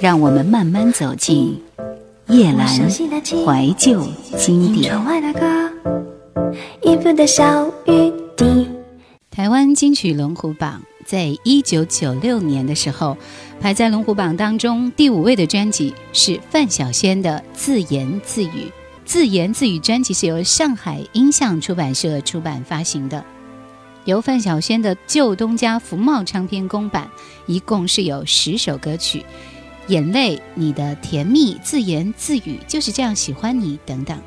让我们慢慢走进夜阑怀旧经典。台湾金曲龙虎榜在一九九六年的时候，排在龙虎榜当中第五位的专辑是范晓萱的《自言自语》。《自言自语》专辑是由上海音像出版社出版发行的。由范晓萱的旧东家福茂唱片公版，一共是有十首歌曲，《眼泪》、你的甜蜜、自言自语，就是这样喜欢你等等。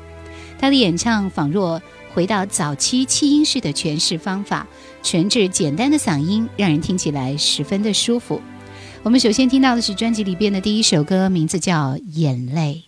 他的演唱仿若回到早期气音式的诠释方法，全质简单的嗓音让人听起来十分的舒服。我们首先听到的是专辑里边的第一首歌，名字叫《眼泪》。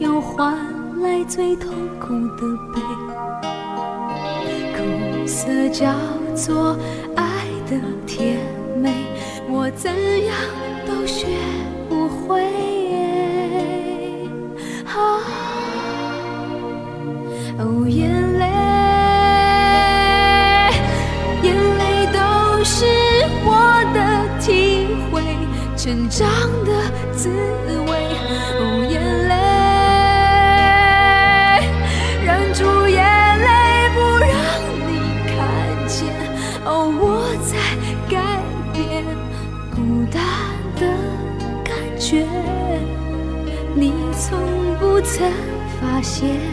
又换来最痛苦的悲。苦涩叫做爱的甜美，我怎样都学不会。啊，哦，眼泪，眼泪都是我的体会，成长的滋味。发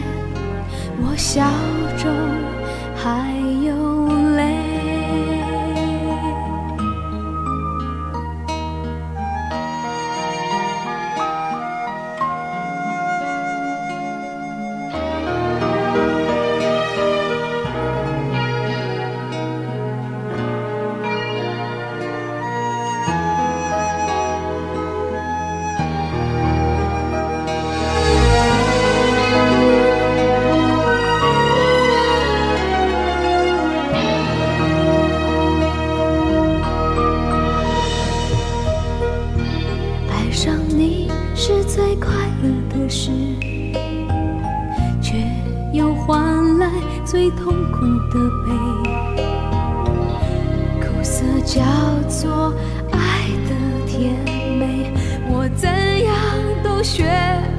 学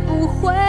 不会。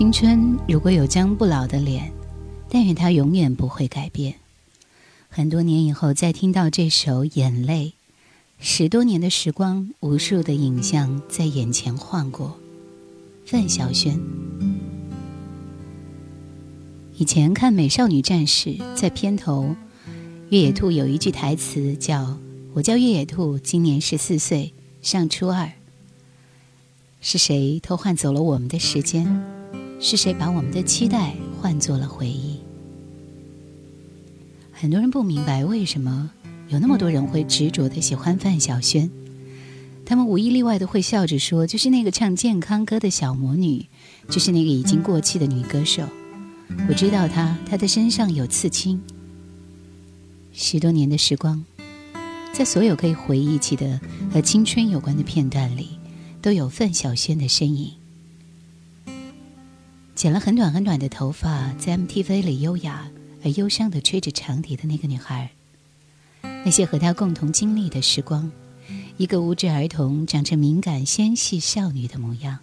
青春如果有张不老的脸，但愿它永远不会改变。很多年以后再听到这首《眼泪》，十多年的时光，无数的影像在眼前晃过。范晓萱，以前看《美少女战士》，在片头，越野兔有一句台词叫“我叫越野兔，今年十四岁，上初二”。是谁偷换走了我们的时间？是谁把我们的期待换作了回忆？很多人不明白为什么有那么多人会执着的喜欢范晓萱，他们无一例外的会笑着说：“就是那个唱健康歌的小魔女，就是那个已经过气的女歌手。”我知道她，她的身上有刺青。十多年的时光，在所有可以回忆起的和青春有关的片段里。都有范晓萱的身影，剪了很短很短的头发，在 MTV 里优雅而忧伤的吹着长笛的那个女孩，那些和她共同经历的时光，一个无知儿童长成敏感纤细少女的模样。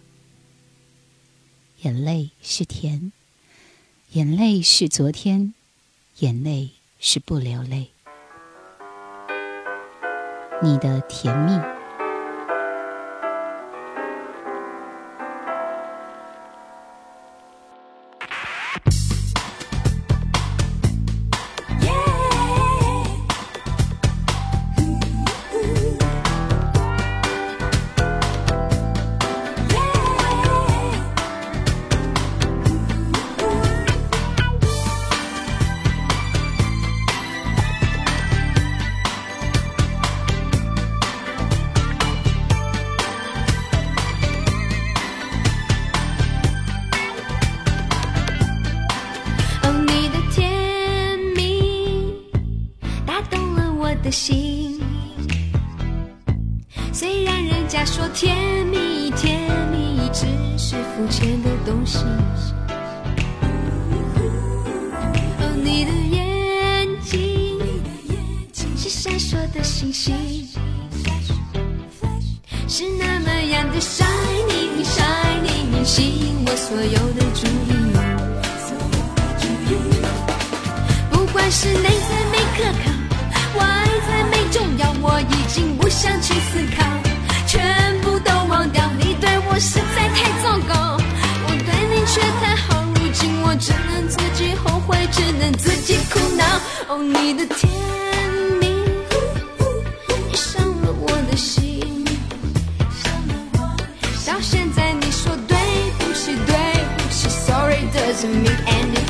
眼泪是甜，眼泪是昨天，眼泪是不流泪，你的甜蜜。星星是那么样的 shining shining，吸引我所有的注意。不管是内在没可靠，外在没重要，我已经不想去思考，全部都忘掉。你对我实在太糟糕，我对你却太好，如今我只能自己后悔，只能自己苦恼。哦，你的甜蜜。doesn't mean anything.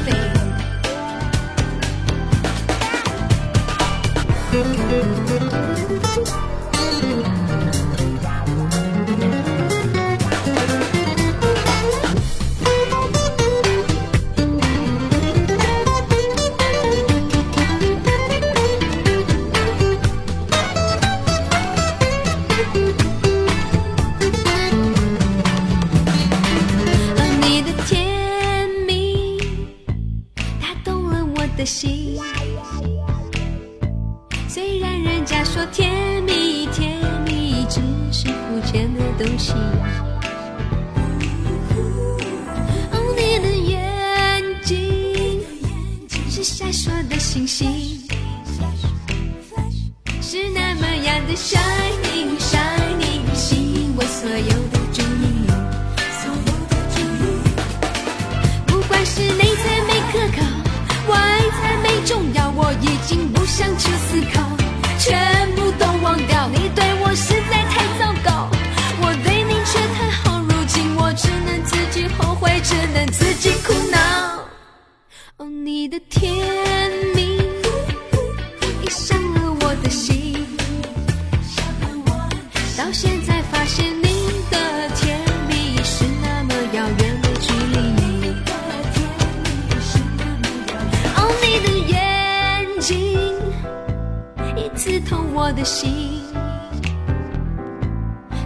你的甜蜜已伤了我的心，到现在发现你的甜蜜是那么遥远的距离。哦，你的眼睛已刺痛我的心，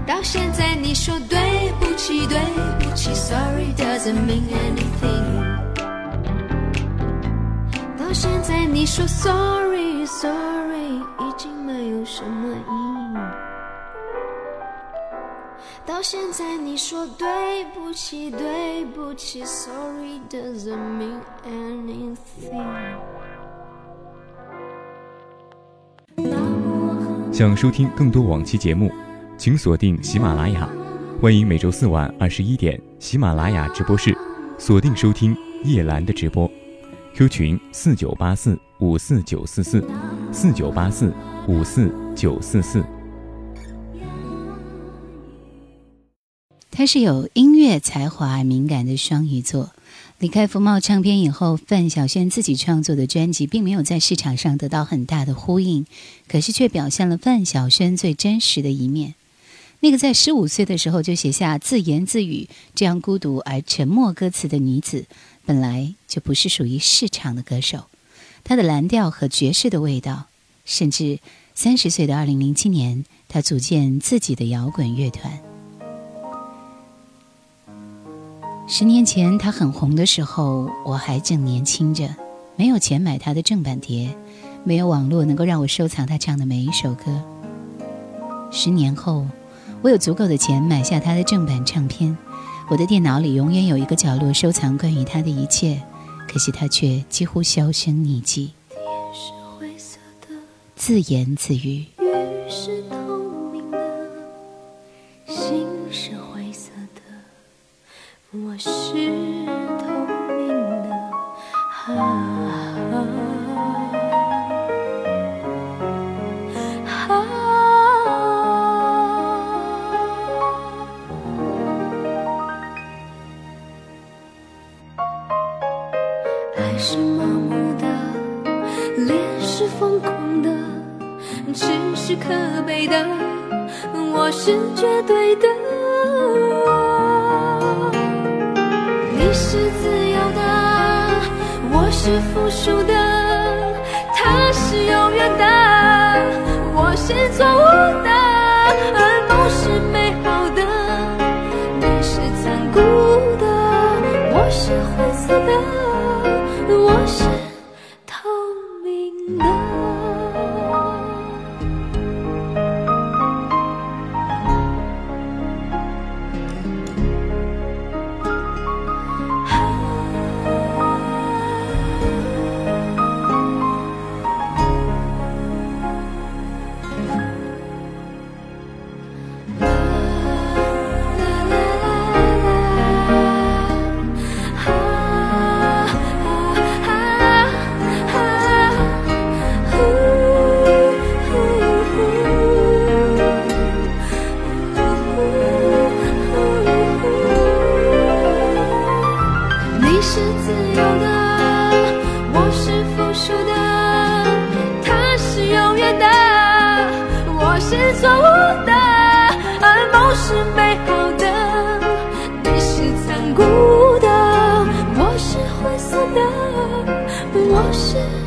到现在你说对不起，对不起，Sorry doesn't mean anything。现在你说 sorry sorry 已经没有什么意义。到现在你说对不起对不起 sorry doesn't mean anything 想收听更多往期节目请锁定喜马拉雅。欢迎每周四晚二十一点喜马拉雅直播室锁定收听叶兰的直播。Q 群四九八四五四九四四四九八四五四九四四。他是有音乐才华而敏感的双鱼座。离开福茂唱片以后，范晓萱自己创作的专辑并没有在市场上得到很大的呼应，可是却表现了范晓萱最真实的一面。那个在十五岁的时候就写下自言自语这样孤独而沉默歌词的女子，本来就不是属于市场的歌手。他的蓝调和爵士的味道，甚至三十岁的二零零七年，他组建自己的摇滚乐团。十年前他很红的时候，我还正年轻着，没有钱买他的正版碟，没有网络能够让我收藏他唱的每一首歌。十年后，我有足够的钱买下他的正版唱片，我的电脑里永远有一个角落收藏关于他的一切，可惜他却几乎销声匿迹。自言自语。我是是绝对的。不是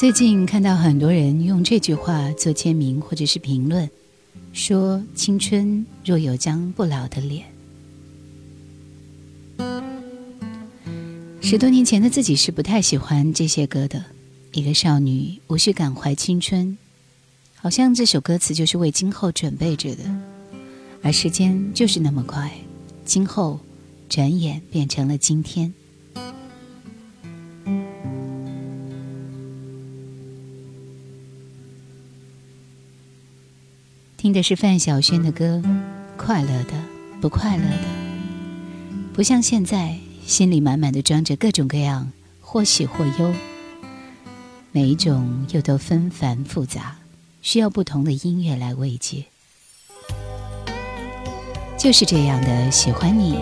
最近看到很多人用这句话做签名或者是评论，说“青春若有张不老的脸”。十多年前的自己是不太喜欢这些歌的。一个少女无需感怀青春，好像这首歌词就是为今后准备着的。而时间就是那么快，今后转眼变成了今天。听的是范晓萱的歌，快乐的，不快乐的，不像现在，心里满满的装着各种各样，或喜或忧，每一种又都纷繁复杂，需要不同的音乐来慰藉。就是这样的喜欢你。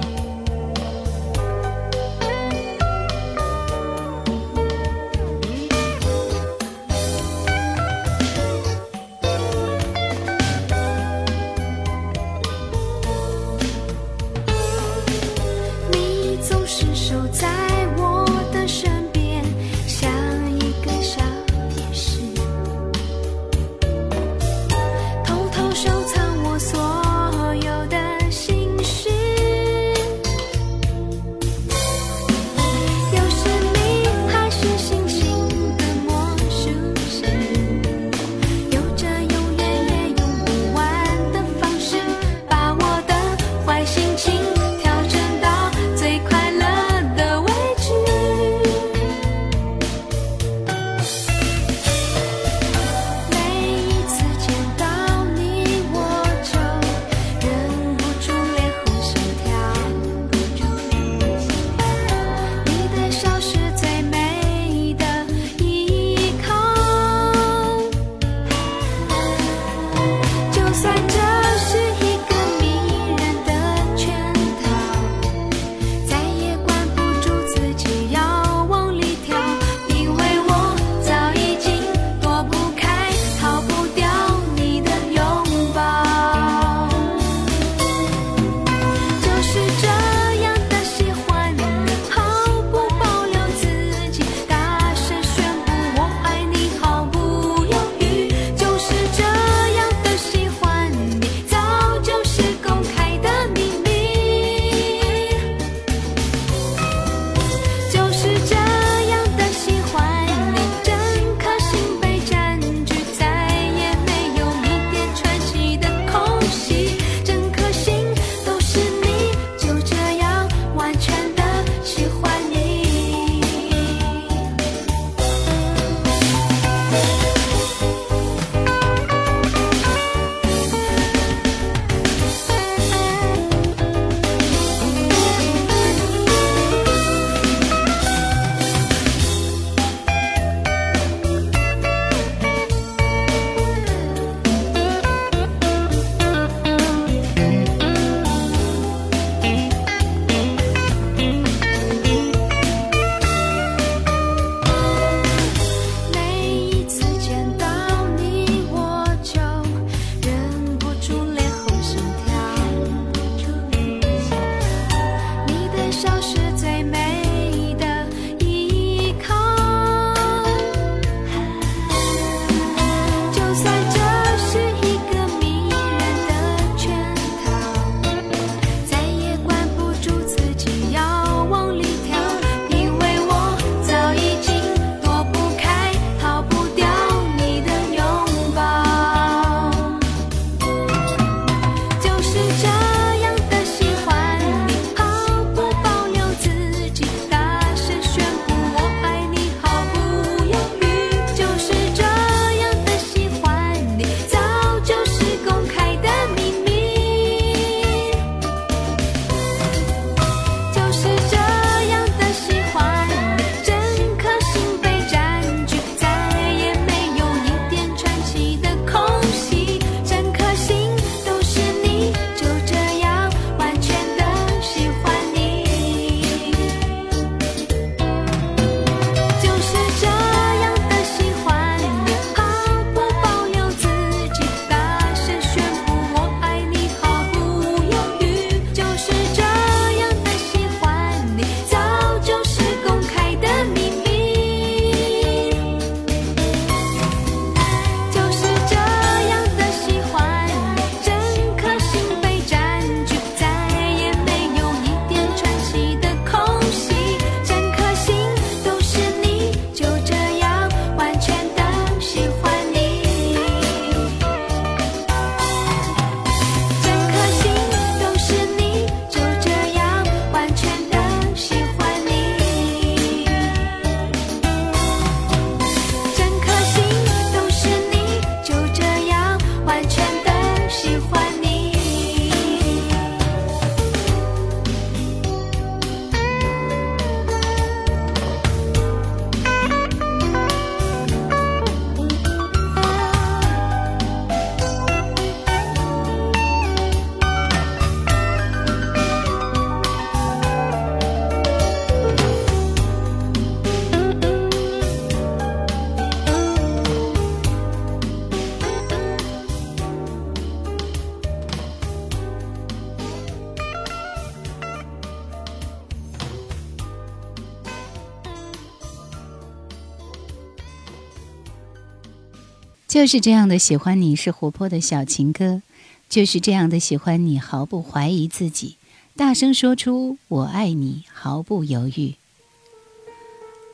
就是这样的喜欢你是活泼的小情歌就是这样的喜欢你毫不怀疑自己大声说出我爱你毫不犹豫。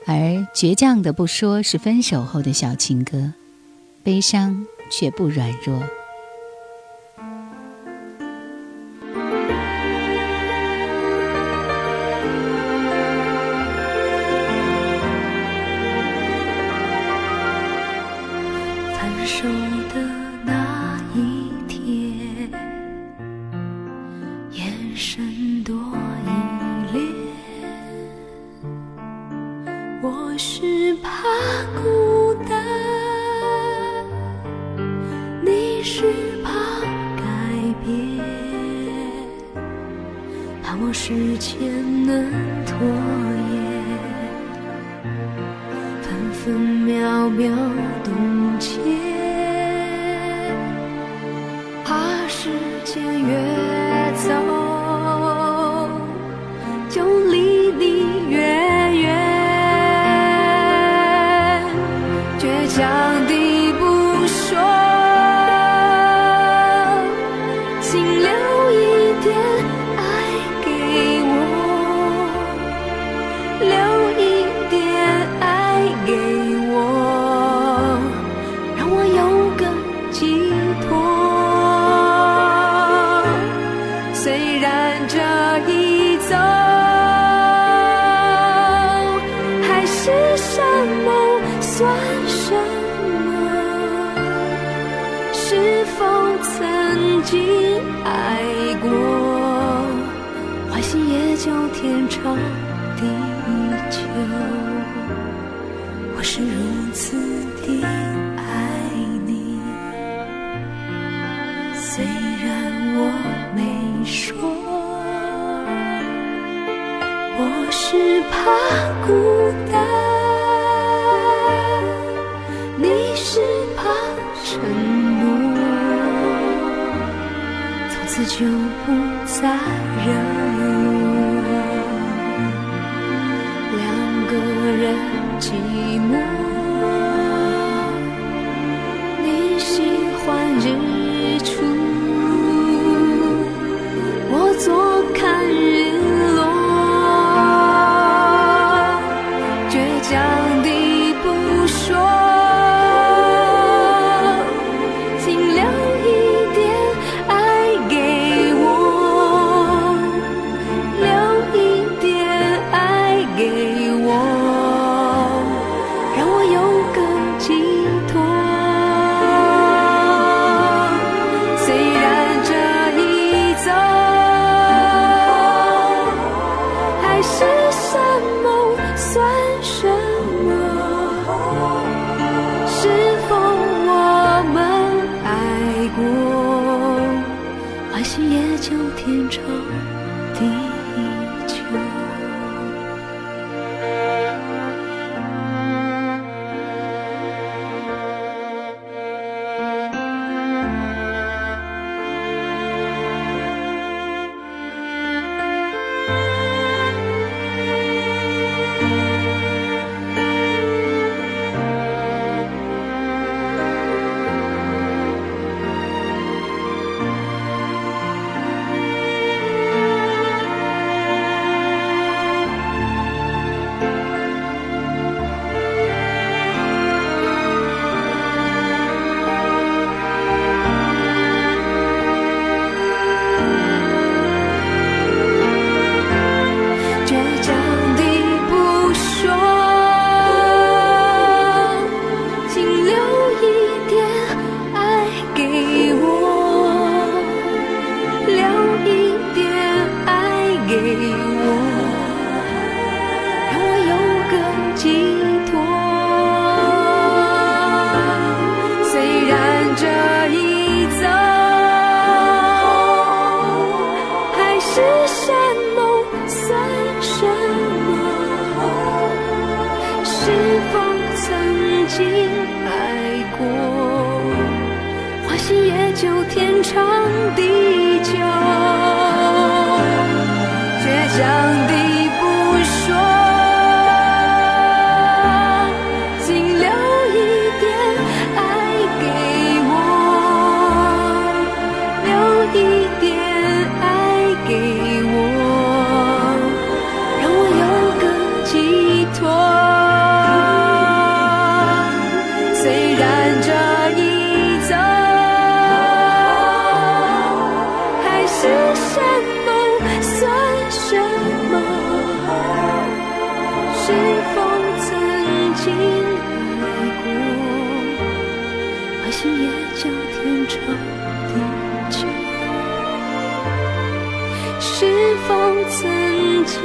而倔强的不说是分手后的小情歌悲伤却不软弱。先越走就离 you.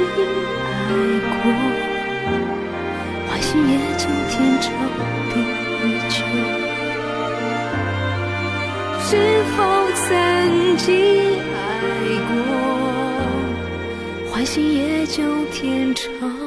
爱过？坏心也就天长地久。是否曾经爱过？坏心也就天长。